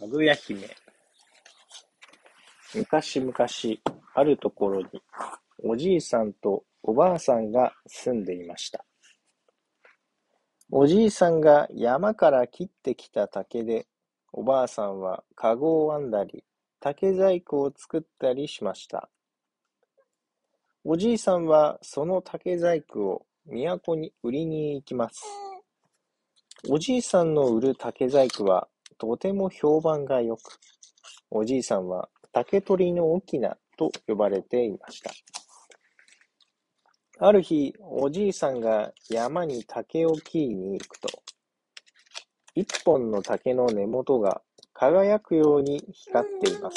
かぐや姫昔々、あるところに、おじいさんとおばあさんが住んでいました。おじいさんが山から切ってきた竹で、おばあさんはかごを編んだり、竹細工を作ったりしました。おじいさんはその竹細工を都に売りに行きます。おじいさんの売る竹細工はとても評判が良く、おじいさんは竹取の翁と呼ばれていました。ある日、おじいさんが山に竹を切りに行くと、一本の竹の根元が輝くように光っています。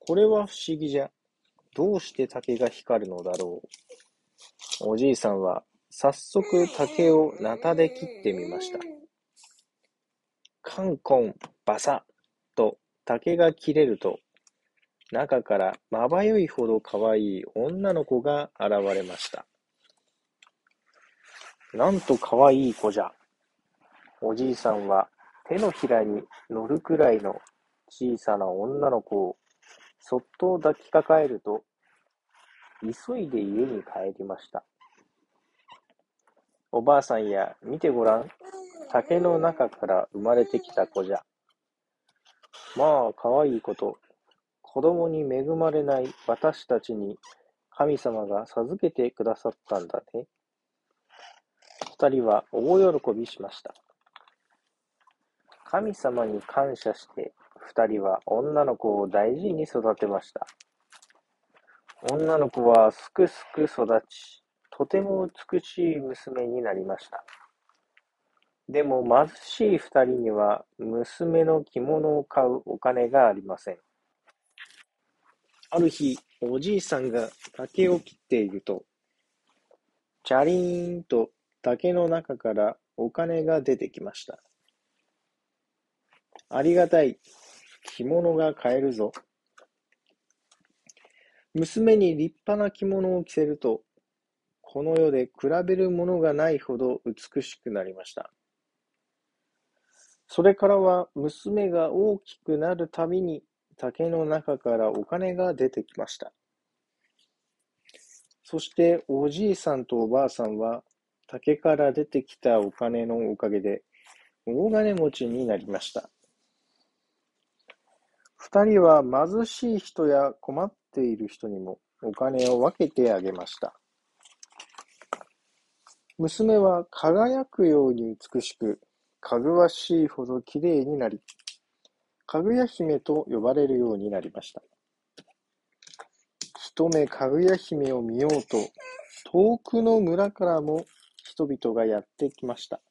これは不思議じゃ。どうして竹が光るのだろう。おじいさんは早速竹をナタで切ってみました。カンコン、バサッと竹が切れると、中からまばゆいほど可愛い女の子が現れました。なんと可愛い子じゃ。おじいさんは手のひらに乗るくらいの小さな女の子をそっと抱きかかえると、急いで家に帰りました。おばあさんや、見てごらん。竹の中から生まれてきた子じゃ。まあ、かわいいこと。子供に恵まれない私たちに神様が授けてくださったんだね。二人は大喜びしました。神様に感謝して二人は女の子を大事に育てました。女の子はすくすく育ち、とても美しい娘になりました。でも貧しい二人には娘の着物を買うお金がありません。ある日、おじいさんが竹を切っていると、チャリーンと竹の中からお金が出てきました。ありがたい。着物が買えるぞ。娘に立派な着物を着せると、この世で比べるものがないほど美しくなりました。それからは娘が大きくなるたびに竹の中からお金が出てきました。そしておじいさんとおばあさんは竹から出てきたお金のおかげで大金持ちになりました。二人は貧しい人や困っている人にもお金を分けてあげました。娘は輝くように美しく、かぐわしいほどきれいになり、かぐや姫と呼ばれるようになりました。一目かぐや姫を見ようと、遠くの村からも人々がやってきました。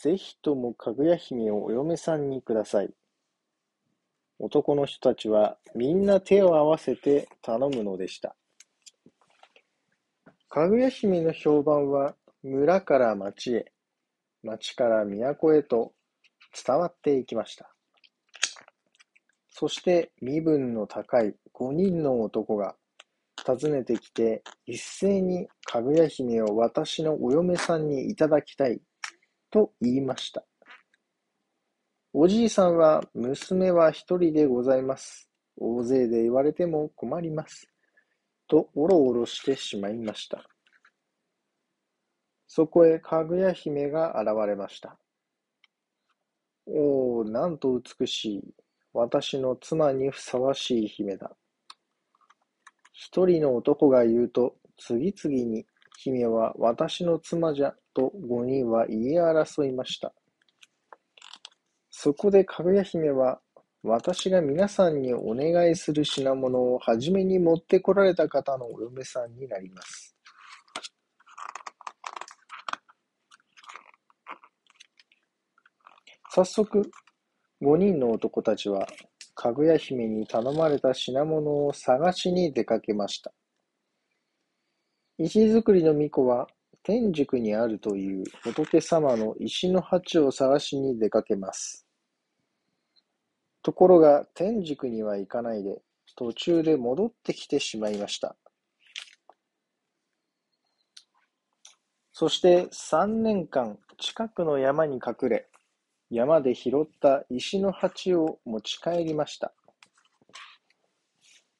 ぜひともかぐや姫をお嫁さんにください。男の人たちはみんな手を合わせて頼むのでした。かぐや姫の評判は村から町へ、町から都へと伝わっていきました。そして身分の高い五人の男が訪ねてきて一斉にかぐや姫を私のお嫁さんにいただきたいと言いました。おじいさんは娘は一人でございます。大勢で言われても困ります。とおろおろしてしまいました。そこへかぐや姫が現れました。おお、なんと美しい。私の妻にふさわしい姫だ。一人の男が言うと、次々に、姫は私の妻じゃ、と五人は言い争いました。そこでかぐや姫は、私が皆さんにお願いする品物をはじめに持ってこられた方のお嫁さんになります。早速、五人の男たちは、かぐや姫に頼まれた品物を探しに出かけました。石造りの巫女は、天竺にあるという仏様の石の鉢を探しに出かけます。ところが天竺には行かないで、途中で戻ってきてしまいました。そして三年間近くの山に隠れ、山で拾った石の鉢を持ち帰りました。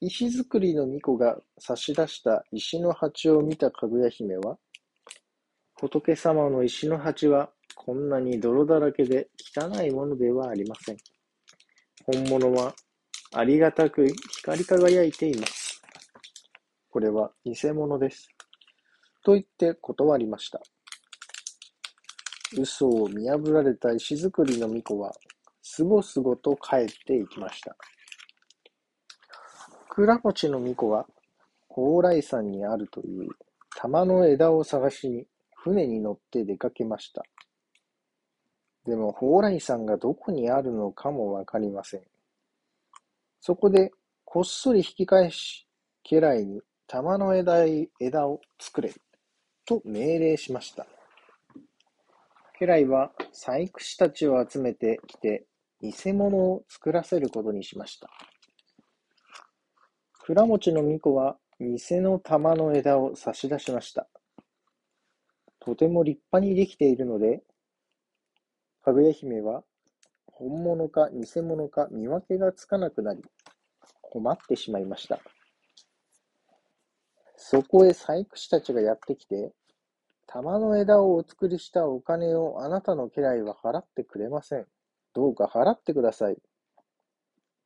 石造りの巫女が差し出した石の鉢を見たかぐや姫は、仏様の石の鉢はこんなに泥だらけで汚いものではありません。本物はありがたく光り輝いています。これは偽物です。と言って断りました。嘘を見破られた石造りの巫女は、すごすごと帰っていきました。倉持の巫女は、蓬莱山にあるという玉の枝を探しに船に乗って出かけました。でも蓬莱山がどこにあるのかもわかりません。そこでこっそり引き返し、家来に玉の枝枝を作れと命令しました。家来は細工師たちを集めてきて、偽物を作らせることにしました。倉持の巫女は偽の玉の枝を差し出しました。とても立派にできているので、かぐや姫は本物か偽物か見分けがつかなくなり、困ってしまいました。そこへ細工師たちがやってきて、玉の枝をお作りしたお金をあなたの家来は払ってくれません。どうか払ってください。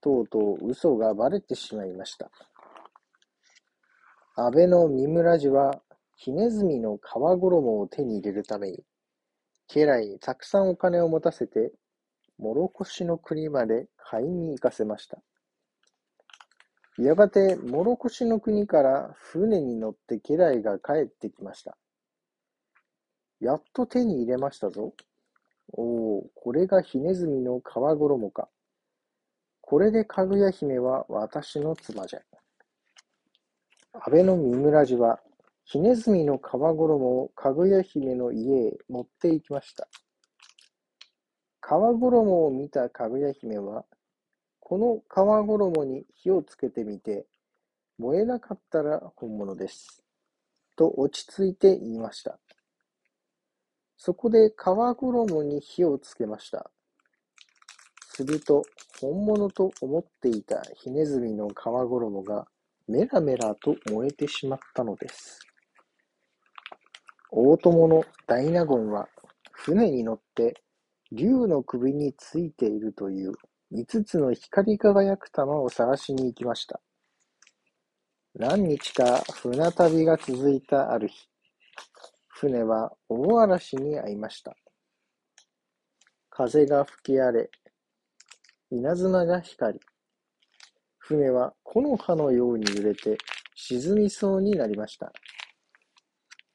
とうとう嘘がばれてしまいました。安倍の三村寺は、ひねずみの皮衣を手に入れるために、家来にたくさんお金を持たせて、諸越の国まで買いに行かせました。やがて、諸越の国から船に乗って家来が帰ってきました。やっと手に入れましたぞ。おお、これがひねずみの皮衣か。これでかぐや姫は私の妻じゃ。安倍の三村寺は、ひねずみの皮衣をかぐや姫の家へ持って行きました。皮衣を見たかぐや姫は、この皮衣に火をつけてみて、燃えなかったら本物です。と落ち着いて言いました。そこで皮衣に火をつけました。すると、本物と思っていたひねずみの皮衣がメラメラと燃えてしまったのです。大友の大納言は船に乗って竜の首についているという五つの光り輝く玉を探しに行きました。何日か船旅が続いたある日、船は大嵐に遭いました。風が吹き荒れ、稲妻が光り、船は木の葉のように揺れて沈みそうになりました。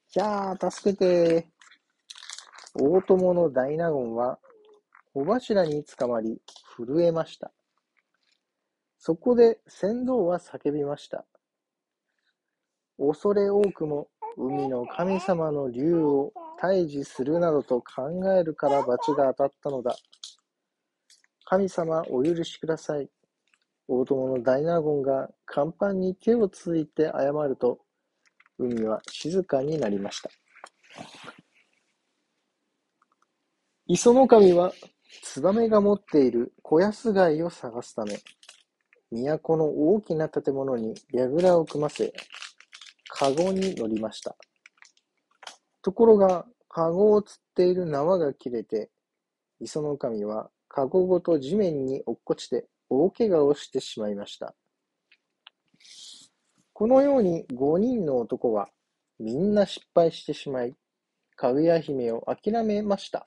ひゃー、助けて。大友の大納言は、小柱につかまり、震えました。そこで船頭は叫びました。恐れ多くも海の神様の竜を退治するなどと考えるから罰が当たったのだ。神様お許しください。大友の大納言が甲板に手をついて謝ると、海は静かになりました。磯の神は、ツバメが持っている小安貝を探すため、都の大きな建物に櫓を組ませ、カゴに乗りました。ところが、カゴを釣っている縄が切れて、磯の神はカゴごと地面に落っこちて大怪我をしてしまいました。このように5人の男はみんな失敗してしまい、かぐや姫を諦めました。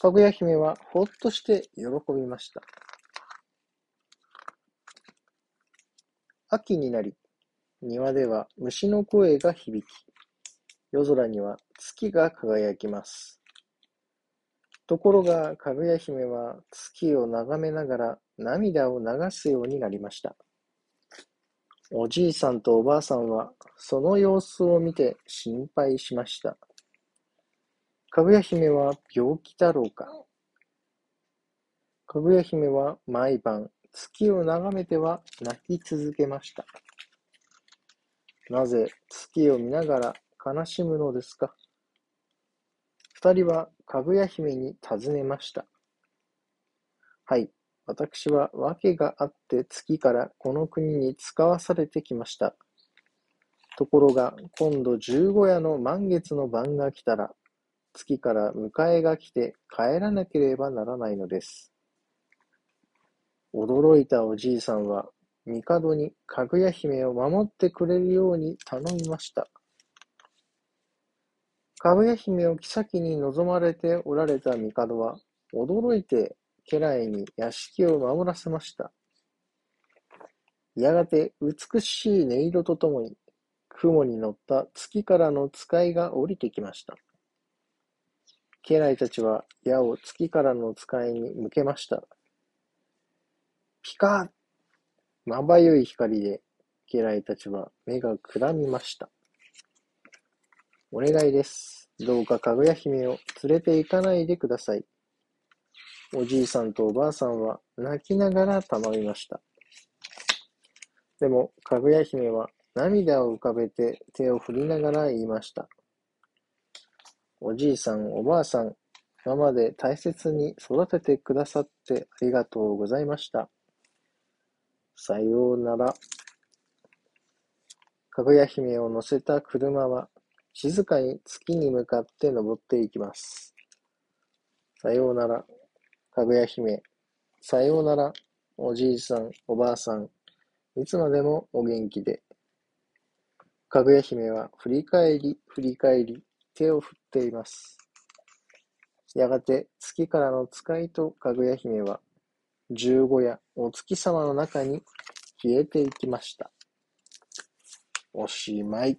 かぐや姫はほっとして喜びました。秋になり、庭では虫の声が響き、夜空には月が輝きます。ところが、かぐや姫は月を眺めながら涙を流すようになりました。おじいさんとおばあさんはその様子を見て心配しました。かぐや姫は病気だろうか。かぐや姫は毎晩月を眺めては泣き続けました。なぜ月を見ながら悲しむのですか？二人はかぐや姫に尋ねました。はい、私は訳があって月からこの国に使わされてきました。ところが、今度十五夜の満月の晩が来たら、月から迎えが来て帰らなければならないのです。驚いたおじいさんは、帝にかぐや姫を守ってくれるように頼みました。かぐや姫を妃に望まれておられた帝は、驚いて家来に屋敷を守らせました。やがて美しい音色とともに、雲に乗った月からの使いが降りてきました。家来たちは矢を月からの使いに向けました。ピカーまばゆい光で家来たちは目がくらみました。お願いです。どうかかぐや姫を連れて行かないでください。おじいさんとおばあさんは泣きながら頼みました。でも、かぐや姫は涙を浮かべて手を振りながら言いました。おじいさん、おばあさん、今まで大切に育ててくださってありがとうございました。さようなら。かぐや姫を乗せた車は静かに月に向かって登っていきます。さようなら、かぐや姫。さようなら、おじいさん、おばあさん。いつまでもお元気で。かぐや姫は振り返り、振り返り、手を振っています。やがて月からの使いとかぐや姫は十五夜お月様の中に消えていきました。おしまい。